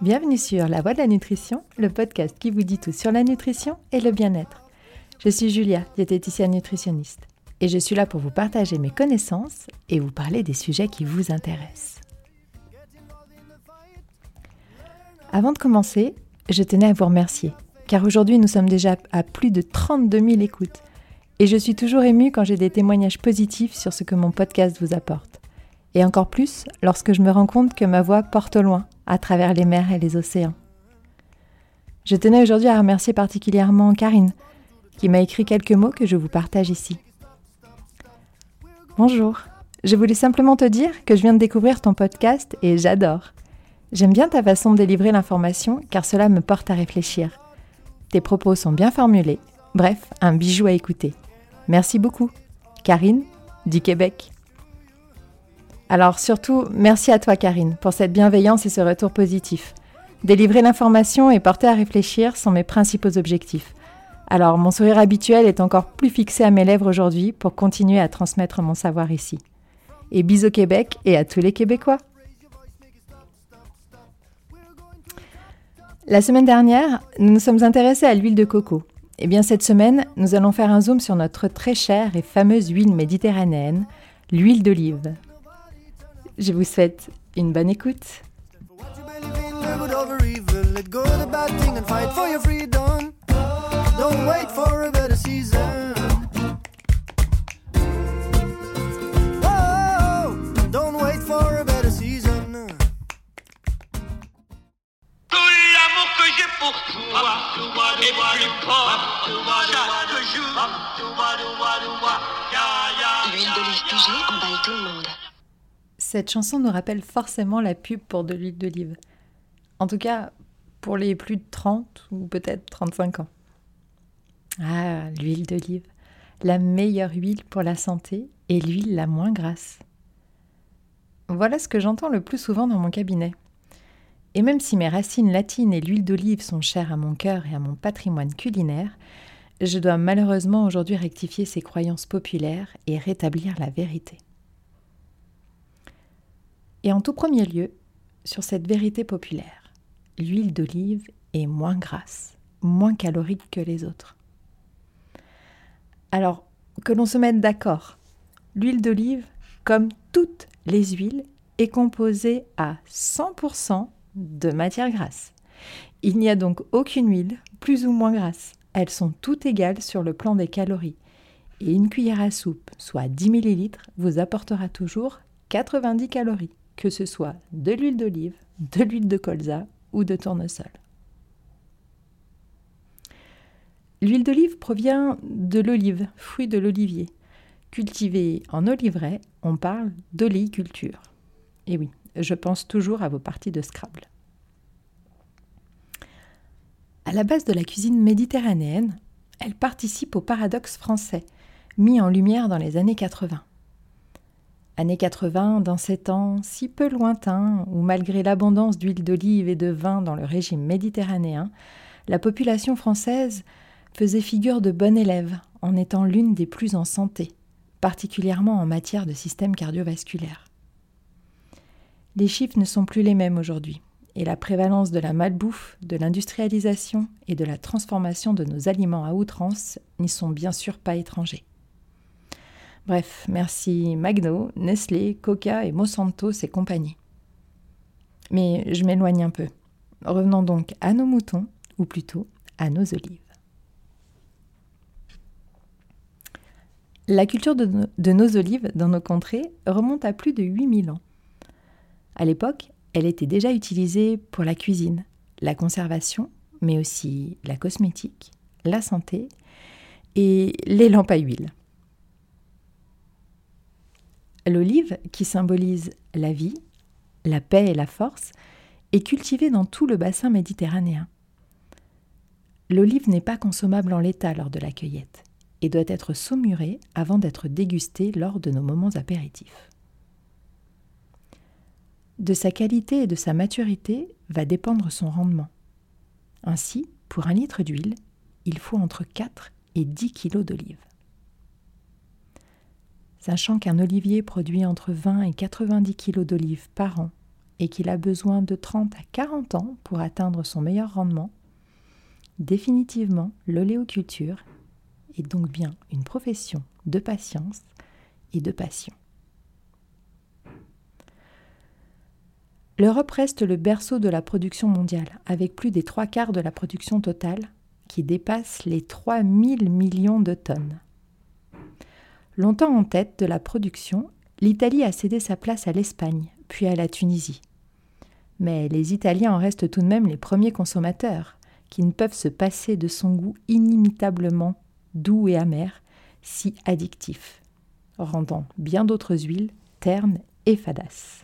Bienvenue sur La Voix de la Nutrition, le podcast qui vous dit tout sur la nutrition et le bien-être. Je suis Julia, diététicienne nutritionniste, et je suis là pour vous partager mes connaissances et vous parler des sujets qui vous intéressent. Avant de commencer, je tenais à vous remercier, car aujourd'hui nous sommes déjà à plus de 32 000 écoutes, et je suis toujours émue quand j'ai des témoignages positifs sur ce que mon podcast vous apporte. Et encore plus lorsque je me rends compte que ma voix porte loin, à travers les mers et les océans. Je tenais aujourd'hui à remercier particulièrement Karine, qui m'a écrit quelques mots que je vous partage ici. Bonjour, je voulais simplement te dire que je viens de découvrir ton podcast et j'adore. J'aime bien ta façon de délivrer l'information car cela me porte à réfléchir. Tes propos sont bien formulés, bref, un bijou à écouter. Merci beaucoup. Karine, du Québec. Alors surtout, merci à toi Karine pour cette bienveillance et ce retour positif. Délivrer l'information et porter à réfléchir sont mes principaux objectifs. Alors mon sourire habituel est encore plus fixé à mes lèvres aujourd'hui pour continuer à transmettre mon savoir ici. Et bisous au Québec et à tous les Québécois. La semaine dernière, nous nous sommes intéressés à l'huile de coco. Eh bien cette semaine, nous allons faire un zoom sur notre très chère et fameuse huile méditerranéenne, l'huile d'olive. Je vous souhaite une bonne écoute. L'huile tout le monde. Cette chanson nous rappelle forcément la pub pour de l'huile d'olive. En tout cas, pour les plus de 30 ou peut-être 35 ans. Ah, l'huile d'olive. La meilleure huile pour la santé et l'huile la moins grasse. Voilà ce que j'entends le plus souvent dans mon cabinet. Et même si mes racines latines et l'huile d'olive sont chères à mon cœur et à mon patrimoine culinaire, je dois malheureusement aujourd'hui rectifier ces croyances populaires et rétablir la vérité. Et en tout premier lieu, sur cette vérité populaire, l'huile d'olive est moins grasse, moins calorique que les autres. Alors, que l'on se mette d'accord, l'huile d'olive, comme toutes les huiles, est composée à 100% de matière grasse. Il n'y a donc aucune huile plus ou moins grasse. Elles sont toutes égales sur le plan des calories. Et une cuillère à soupe, soit 10 ml, vous apportera toujours 90 calories, que ce soit de l'huile d'olive, de l'huile de colza ou de tournesol. L'huile d'olive provient de l'olive, fruit de l'olivier. Cultivée en oliveraie, on parle d'oléiculture. Et oui, je pense toujours à vos parties de Scrabble. À la base de la cuisine méditerranéenne, elle participe au paradoxe français, mis en lumière dans les années 80. Années 80, dans ces temps si peu lointains, où malgré l'abondance d'huile d'olive et de vin dans le régime méditerranéen, la population française faisait figure de bonne élève en étant l'une des plus en santé, particulièrement en matière de système cardiovasculaire. Les chiffres ne sont plus les mêmes aujourd'hui, et la prévalence de la malbouffe, de l'industrialisation et de la transformation de nos aliments à outrance n'y sont bien sûr pas étrangers. Bref, merci Magno, Nestlé, Coca et Monsanto et compagnie. Mais je m'éloigne un peu. Revenons donc à nos moutons, ou plutôt à nos olives. La culture de, de nos olives dans nos contrées remonte à plus de 8000 ans. À l'époque, elle était déjà utilisée pour la cuisine, la conservation, mais aussi la cosmétique, la santé et les lampes à huile. L'olive, qui symbolise la vie, la paix et la force, est cultivée dans tout le bassin méditerranéen. L'olive n'est pas consommable en l'état lors de la cueillette et doit être saumurée avant d'être dégustée lors de nos moments apéritifs. De sa qualité et de sa maturité va dépendre son rendement. Ainsi, pour un litre d'huile, il faut entre 4 et 10 kg d'olive. Sachant qu'un olivier produit entre 20 et 90 kg d'olive par an et qu'il a besoin de 30 à 40 ans pour atteindre son meilleur rendement, définitivement l'oléoculture est donc bien une profession de patience et de passion. L'Europe reste le berceau de la production mondiale, avec plus des trois quarts de la production totale, qui dépasse les 3000 millions de tonnes. Longtemps en tête de la production, l'Italie a cédé sa place à l'Espagne, puis à la Tunisie. Mais les Italiens en restent tout de même les premiers consommateurs, qui ne peuvent se passer de son goût inimitablement doux et amer, si addictif, rendant bien d'autres huiles ternes et fadasses.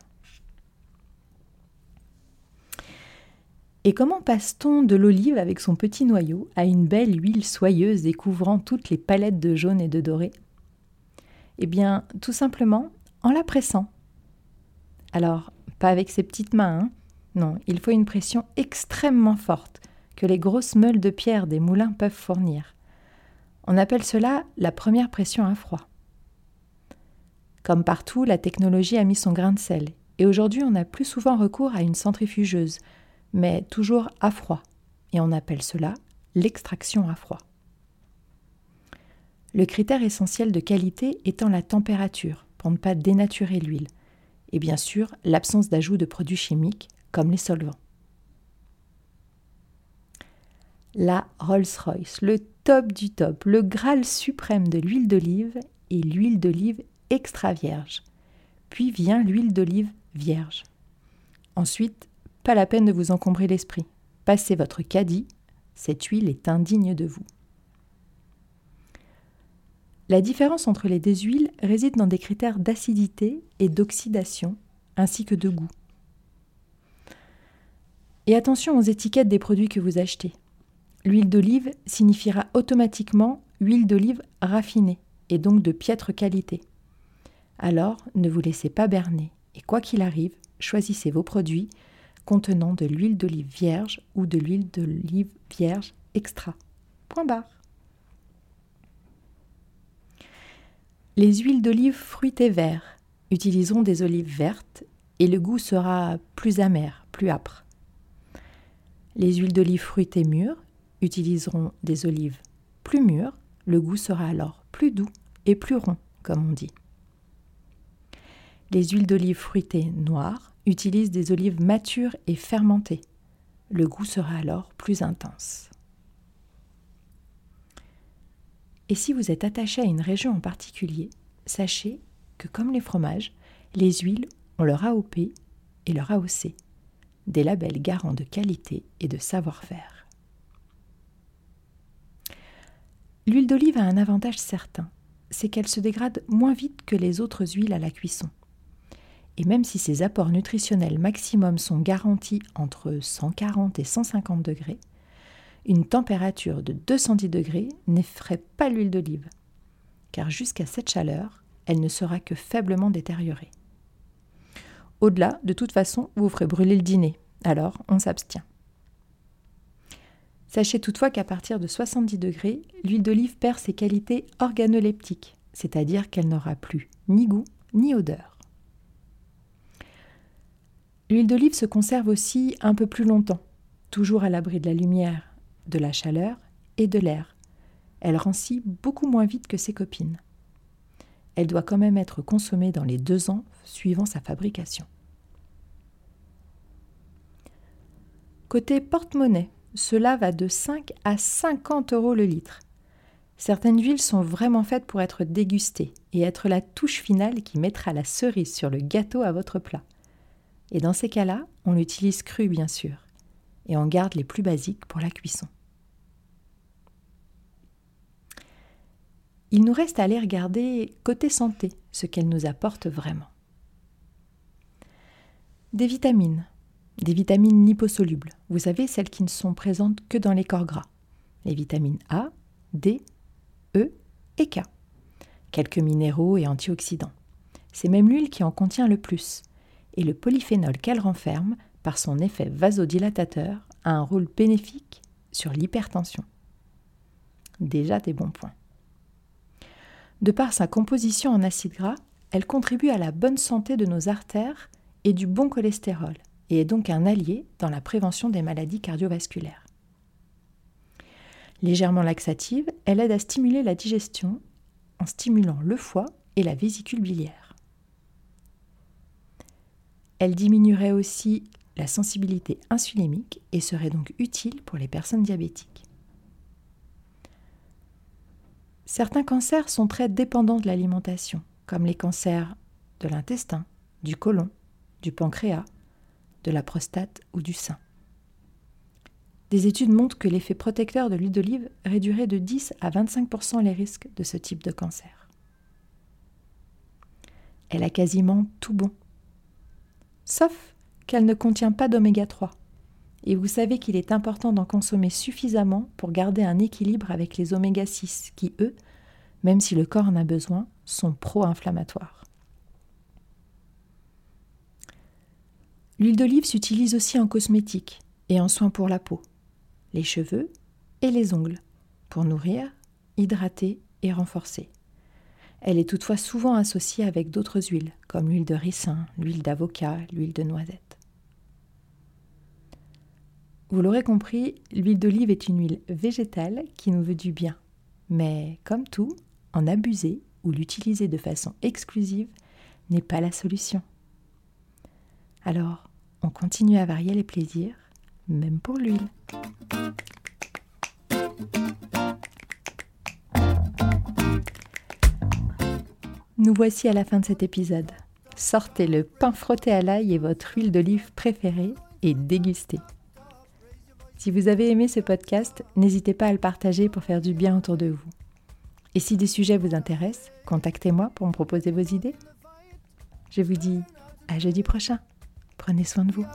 Et comment passe-t-on de l'olive avec son petit noyau à une belle huile soyeuse et couvrant toutes les palettes de jaune et de doré Eh bien, tout simplement en la pressant. Alors, pas avec ses petites mains, hein non, il faut une pression extrêmement forte que les grosses meules de pierre des moulins peuvent fournir. On appelle cela la première pression à froid. Comme partout, la technologie a mis son grain de sel, et aujourd'hui on a plus souvent recours à une centrifugeuse, mais toujours à froid, et on appelle cela l'extraction à froid. Le critère essentiel de qualité étant la température, pour ne pas dénaturer l'huile, et bien sûr l'absence d'ajout de produits chimiques comme les solvants. La Rolls-Royce, le top du top, le Graal suprême de l'huile d'olive et l'huile d'olive extra vierge. Puis vient l'huile d'olive vierge. Ensuite, pas la peine de vous encombrer l'esprit. Passez votre caddie, cette huile est indigne de vous. La différence entre les deux huiles réside dans des critères d'acidité et d'oxydation, ainsi que de goût. Et attention aux étiquettes des produits que vous achetez. L'huile d'olive signifiera automatiquement huile d'olive raffinée et donc de piètre qualité. Alors ne vous laissez pas berner et quoi qu'il arrive, choisissez vos produits contenant de l'huile d'olive vierge ou de l'huile d'olive vierge extra. Point barre. Les huiles d'olive fruitées verts utiliseront des olives vertes et le goût sera plus amer, plus âpre. Les huiles d'olive fruitées mûres utiliseront des olives plus mûres, le goût sera alors plus doux et plus rond, comme on dit. Les huiles d'olive fruitées noires utilisent des olives matures et fermentées. Le goût sera alors plus intense. Et si vous êtes attaché à une région en particulier, sachez que comme les fromages, les huiles ont leur AOP et leur AOC des labels garants de qualité et de savoir-faire. L'huile d'olive a un avantage certain, c'est qu'elle se dégrade moins vite que les autres huiles à la cuisson. Et même si ses apports nutritionnels maximum sont garantis entre 140 et 150 degrés, une température de 210 degrés n'effraie pas l'huile d'olive, car jusqu'à cette chaleur, elle ne sera que faiblement détériorée. Au-delà, de toute façon, vous ferez brûler le dîner. Alors, on s'abstient. Sachez toutefois qu'à partir de 70 degrés, l'huile d'olive perd ses qualités organoleptiques, c'est-à-dire qu'elle n'aura plus ni goût ni odeur. L'huile d'olive se conserve aussi un peu plus longtemps, toujours à l'abri de la lumière, de la chaleur et de l'air. Elle rancit beaucoup moins vite que ses copines. Elle doit quand même être consommée dans les deux ans suivant sa fabrication. Côté porte-monnaie, cela va de 5 à 50 euros le litre. Certaines huiles sont vraiment faites pour être dégustées et être la touche finale qui mettra la cerise sur le gâteau à votre plat. Et dans ces cas-là, on l'utilise cru bien sûr, et on garde les plus basiques pour la cuisson. Il nous reste à aller regarder côté santé ce qu'elle nous apporte vraiment. Des vitamines, des vitamines liposolubles, vous savez, celles qui ne sont présentes que dans les corps gras. Les vitamines A, D, E et K. Quelques minéraux et antioxydants. C'est même l'huile qui en contient le plus. Et le polyphénol qu'elle renferme, par son effet vasodilatateur, a un rôle bénéfique sur l'hypertension. Déjà des bons points. De par sa composition en acides gras, elle contribue à la bonne santé de nos artères et du bon cholestérol, et est donc un allié dans la prévention des maladies cardiovasculaires. Légèrement laxative, elle aide à stimuler la digestion en stimulant le foie et la vésicule biliaire. Elle diminuerait aussi la sensibilité insulémique et serait donc utile pour les personnes diabétiques. Certains cancers sont très dépendants de l'alimentation, comme les cancers de l'intestin, du côlon, du pancréas, de la prostate ou du sein. Des études montrent que l'effet protecteur de l'huile d'olive réduirait de 10 à 25% les risques de ce type de cancer. Elle a quasiment tout bon. Sauf qu'elle ne contient pas d'oméga 3. Et vous savez qu'il est important d'en consommer suffisamment pour garder un équilibre avec les oméga 6 qui, eux, même si le corps en a besoin, sont pro-inflammatoires. L'huile d'olive s'utilise aussi en cosmétique et en soins pour la peau, les cheveux et les ongles, pour nourrir, hydrater et renforcer. Elle est toutefois souvent associée avec d'autres huiles, comme l'huile de ricin, l'huile d'avocat, l'huile de noisette. Vous l'aurez compris, l'huile d'olive est une huile végétale qui nous veut du bien. Mais comme tout, en abuser ou l'utiliser de façon exclusive n'est pas la solution. Alors, on continue à varier les plaisirs, même pour l'huile. Nous voici à la fin de cet épisode. Sortez le pain frotté à l'ail et votre huile d'olive préférée et dégustez. Si vous avez aimé ce podcast, n'hésitez pas à le partager pour faire du bien autour de vous. Et si des sujets vous intéressent, contactez-moi pour me proposer vos idées. Je vous dis à jeudi prochain. Prenez soin de vous.